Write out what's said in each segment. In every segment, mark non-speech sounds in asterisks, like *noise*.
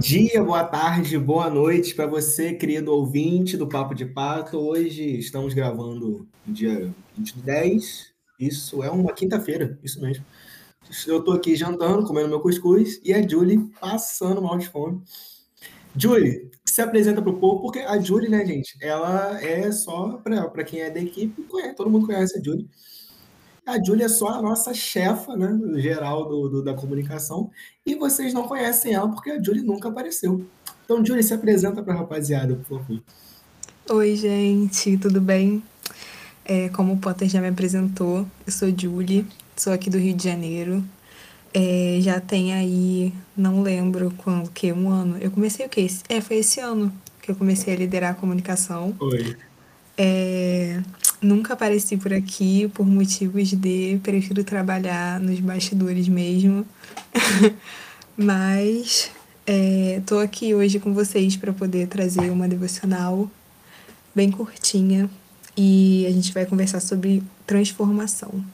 dia, boa tarde, boa noite para você, querido ouvinte do Papo de Pato. Hoje estamos gravando dia 20 de 10. Isso é uma quinta-feira, isso mesmo. Eu estou aqui jantando, comendo meu cuscuz e a Julie passando mal de fome. Julie, se apresenta para o povo, porque a Julie, né, gente, ela é só para quem é da equipe, todo mundo conhece a Julie. A Júlia é só a nossa chefa, né, geral do, do, da comunicação, e vocês não conhecem ela porque a Júlia nunca apareceu. Então, Júlia, se apresenta para a rapaziada, por favor. Oi, gente, tudo bem? É, como o Potter já me apresentou, eu sou Julie, sou aqui do Rio de Janeiro. É, já tem aí, não lembro quando, que um ano. Eu comecei o quê? É, foi esse ano que eu comecei a liderar a comunicação. Oi. É, nunca apareci por aqui por motivos de prefiro trabalhar nos bastidores mesmo. *laughs* Mas é, aqui hoje com vocês para poder trazer uma devocional bem curtinha e a gente vai conversar sobre transformação.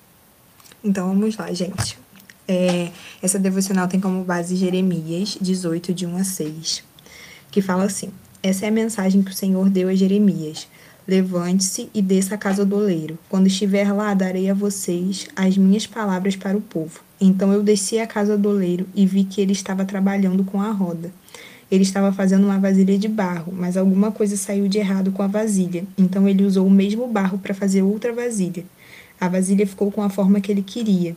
Então vamos lá, gente. É, essa devocional tem como base Jeremias 18, de 1 a 6, que fala assim: Essa é a mensagem que o Senhor deu a Jeremias Levante-se e desça à casa do oleiro. Quando estiver lá, darei a vocês as minhas palavras para o povo. Então eu desci à casa do oleiro e vi que ele estava trabalhando com a roda. Ele estava fazendo uma vasilha de barro, mas alguma coisa saiu de errado com a vasilha. Então ele usou o mesmo barro para fazer outra vasilha. A vasilha ficou com a forma que ele queria.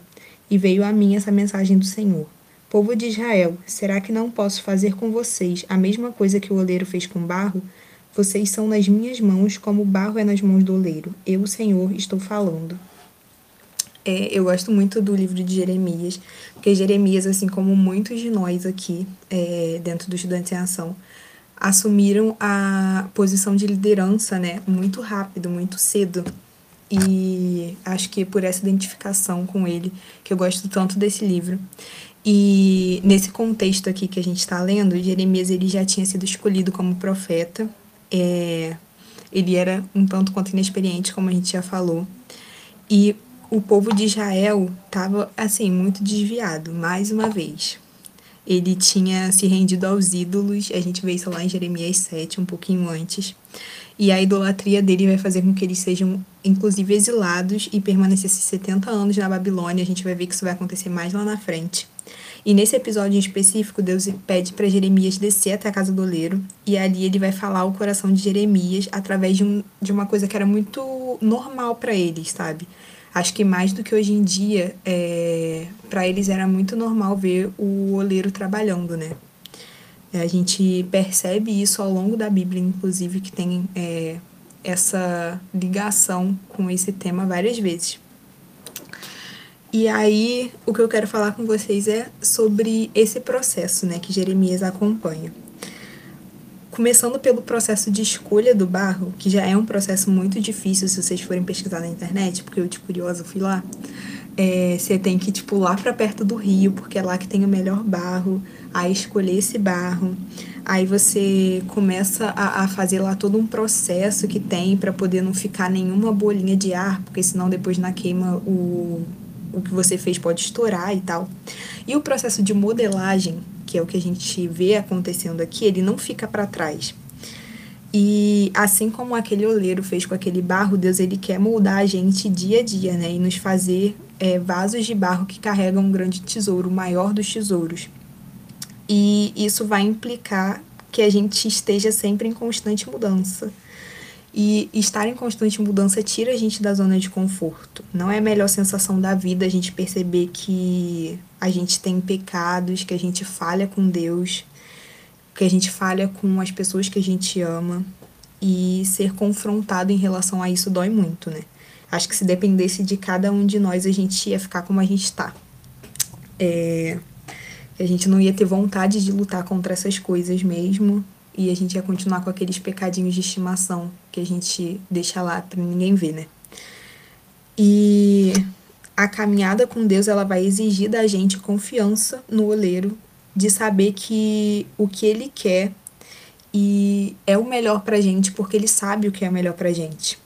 E veio a mim essa mensagem do Senhor. Povo de Israel, será que não posso fazer com vocês a mesma coisa que o oleiro fez com barro? Vocês são nas minhas mãos, como o barro é nas mãos do oleiro. Eu, Senhor, estou falando. É, eu gosto muito do livro de Jeremias, porque Jeremias, assim como muitos de nós aqui, é, dentro do Estudantes em Ação, assumiram a posição de liderança, né, muito rápido, muito cedo. E acho que é por essa identificação com ele que eu gosto tanto desse livro. E nesse contexto aqui que a gente está lendo, Jeremias ele já tinha sido escolhido como profeta é, ele era um tanto quanto inexperiente, como a gente já falou. E o povo de Israel estava, assim, muito desviado, mais uma vez. Ele tinha se rendido aos ídolos, a gente vê isso lá em Jeremias 7, um pouquinho antes. E a idolatria dele vai fazer com que eles sejam, inclusive, exilados e permanecessem 70 anos na Babilônia. A gente vai ver que isso vai acontecer mais lá na frente. E nesse episódio em específico, Deus pede para Jeremias descer até a casa do oleiro, e ali ele vai falar o coração de Jeremias através de, um, de uma coisa que era muito normal para eles, sabe? Acho que mais do que hoje em dia, é, para eles era muito normal ver o oleiro trabalhando, né? A gente percebe isso ao longo da Bíblia, inclusive, que tem é, essa ligação com esse tema várias vezes. E aí, o que eu quero falar com vocês é sobre esse processo, né, que Jeremias acompanha. Começando pelo processo de escolha do barro, que já é um processo muito difícil se vocês forem pesquisar na internet, porque eu, de curiosa, fui lá. É, você tem que, tipo, lá para perto do rio, porque é lá que tem o melhor barro, aí escolher esse barro. Aí você começa a, a fazer lá todo um processo que tem para poder não ficar nenhuma bolinha de ar, porque senão depois na queima o, o que você fez pode estourar e tal. E o processo de modelagem, que é o que a gente vê acontecendo aqui, ele não fica para trás. E assim como aquele oleiro fez com aquele barro, Deus ele quer moldar a gente dia a dia, né? E nos fazer é, vasos de barro que carregam um grande tesouro, o maior dos tesouros. E isso vai implicar que a gente esteja sempre em constante mudança. E estar em constante mudança tira a gente da zona de conforto. Não é a melhor sensação da vida a gente perceber que a gente tem pecados, que a gente falha com Deus, que a gente falha com as pessoas que a gente ama. E ser confrontado em relação a isso dói muito, né? Acho que se dependesse de cada um de nós, a gente ia ficar como a gente tá. É, a gente não ia ter vontade de lutar contra essas coisas mesmo e a gente ia continuar com aqueles pecadinhos de estimação que a gente deixa lá para ninguém ver, né? E a caminhada com Deus, ela vai exigir da gente confiança no oleiro, de saber que o que ele quer e é o melhor pra gente, porque ele sabe o que é melhor pra gente.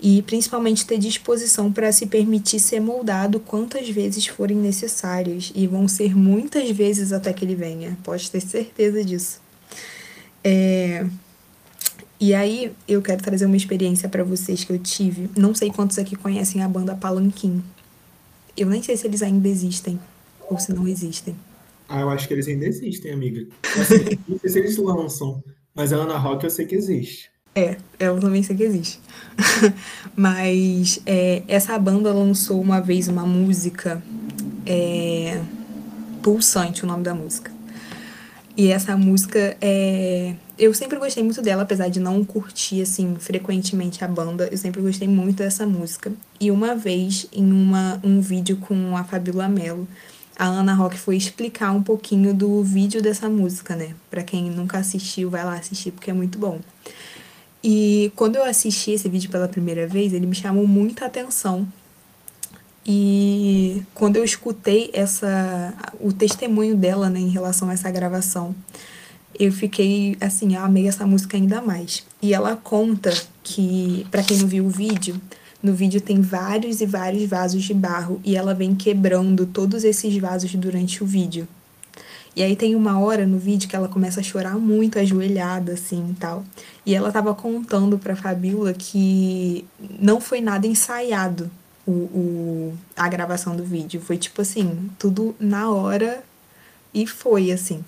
E principalmente ter disposição para se permitir ser moldado quantas vezes forem necessárias, e vão ser muitas vezes até que ele venha, pode ter certeza disso. É... E aí, eu quero trazer uma experiência para vocês que eu tive. Não sei quantos aqui conhecem a banda Palanquim. Eu nem sei se eles ainda existem ou se não existem. Ah, eu acho que eles ainda existem, amiga. Assim, *laughs* não sei se eles lançam, mas a Ana Rock eu sei que existe. É, eu também sei que existe. *laughs* mas é, essa banda lançou uma vez uma música é, Pulsante, o nome da música. E essa música é. Eu sempre gostei muito dela, apesar de não curtir, assim, frequentemente a banda. Eu sempre gostei muito dessa música. E uma vez, em uma, um vídeo com a Fabiola Mello, a Ana Rock foi explicar um pouquinho do vídeo dessa música, né? Pra quem nunca assistiu, vai lá assistir, porque é muito bom. E quando eu assisti esse vídeo pela primeira vez, ele me chamou muita atenção. E quando eu escutei essa o testemunho dela, né, em relação a essa gravação, eu fiquei assim, eu amei essa música ainda mais. E ela conta que, para quem não viu o vídeo, no vídeo tem vários e vários vasos de barro e ela vem quebrando todos esses vasos durante o vídeo. E aí tem uma hora no vídeo que ela começa a chorar muito, ajoelhada, assim e tal. E ela tava contando pra Fabiola que não foi nada ensaiado o, o, a gravação do vídeo. Foi tipo assim, tudo na hora e foi assim.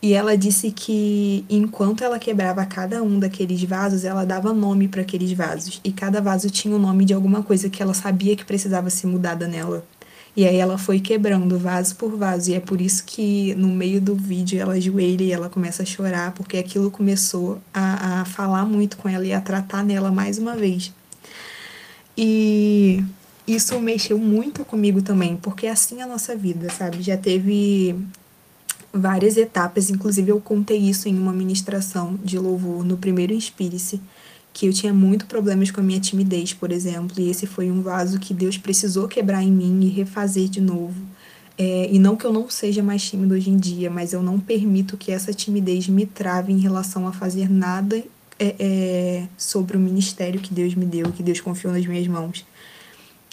E ela disse que enquanto ela quebrava cada um daqueles vasos, ela dava nome para aqueles vasos. E cada vaso tinha o nome de alguma coisa que ela sabia que precisava ser mudada nela. E aí ela foi quebrando vaso por vaso. E é por isso que no meio do vídeo ela ajoelha e ela começa a chorar, porque aquilo começou a, a falar muito com ela e a tratar nela mais uma vez. E isso mexeu muito comigo também, porque é assim a nossa vida, sabe? Já teve várias etapas, inclusive eu contei isso em uma ministração de louvor no primeiro Inspire-se, que eu tinha muito problemas com a minha timidez, por exemplo, e esse foi um vaso que Deus precisou quebrar em mim e refazer de novo. É, e não que eu não seja mais tímido hoje em dia, mas eu não permito que essa timidez me trave em relação a fazer nada é, é, sobre o ministério que Deus me deu, que Deus confiou nas minhas mãos.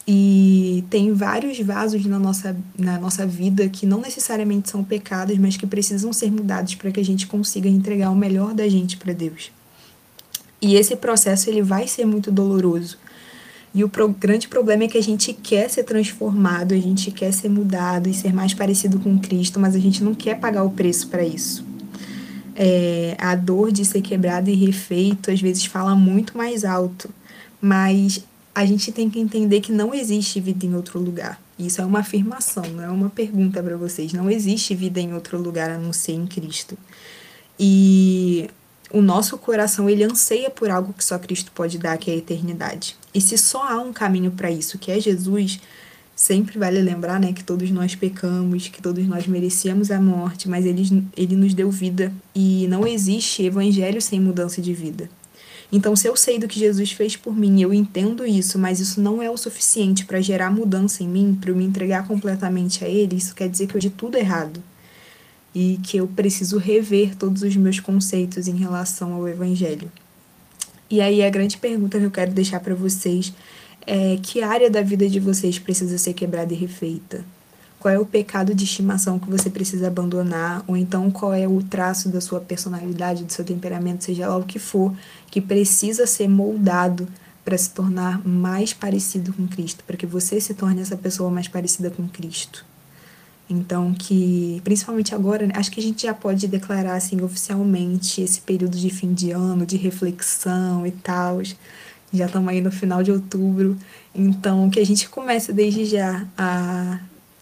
E tem vários vasos na nossa, na nossa vida que não necessariamente são pecados, mas que precisam ser mudados para que a gente consiga entregar o melhor da gente para Deus. E esse processo ele vai ser muito doloroso. E o pro, grande problema é que a gente quer ser transformado, a gente quer ser mudado e ser mais parecido com Cristo, mas a gente não quer pagar o preço para isso. É, a dor de ser quebrado e refeito às vezes fala muito mais alto, mas a gente tem que entender que não existe vida em outro lugar. Isso é uma afirmação, não é uma pergunta para vocês. Não existe vida em outro lugar a não ser em Cristo. E o nosso coração ele anseia por algo que só Cristo pode dar, que é a eternidade. E se só há um caminho para isso, que é Jesus, sempre vale lembrar, né, que todos nós pecamos, que todos nós merecíamos a morte, mas ele, ele nos deu vida e não existe evangelho sem mudança de vida. Então, se eu sei do que Jesus fez por mim, eu entendo isso, mas isso não é o suficiente para gerar mudança em mim, para eu me entregar completamente a Ele, isso quer dizer que eu de tudo errado. E que eu preciso rever todos os meus conceitos em relação ao Evangelho. E aí, a grande pergunta que eu quero deixar para vocês é: que área da vida de vocês precisa ser quebrada e refeita? qual é o pecado de estimação que você precisa abandonar, ou então qual é o traço da sua personalidade, do seu temperamento, seja lá o que for, que precisa ser moldado para se tornar mais parecido com Cristo, para que você se torne essa pessoa mais parecida com Cristo. Então, que, principalmente agora, acho que a gente já pode declarar, assim, oficialmente esse período de fim de ano, de reflexão e tal. Já estamos aí no final de outubro. Então, que a gente comece desde já a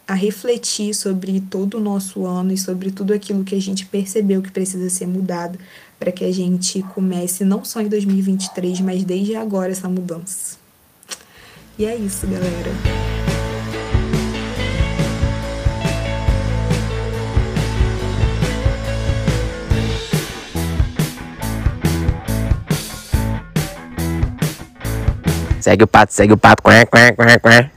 a refletir sobre todo o nosso ano e sobre tudo aquilo que a gente percebeu que precisa ser mudado para que a gente comece não só em 2023, mas desde agora essa mudança. E é isso, galera. Segue o pato, segue o pato. Quá, quá, quá, quá.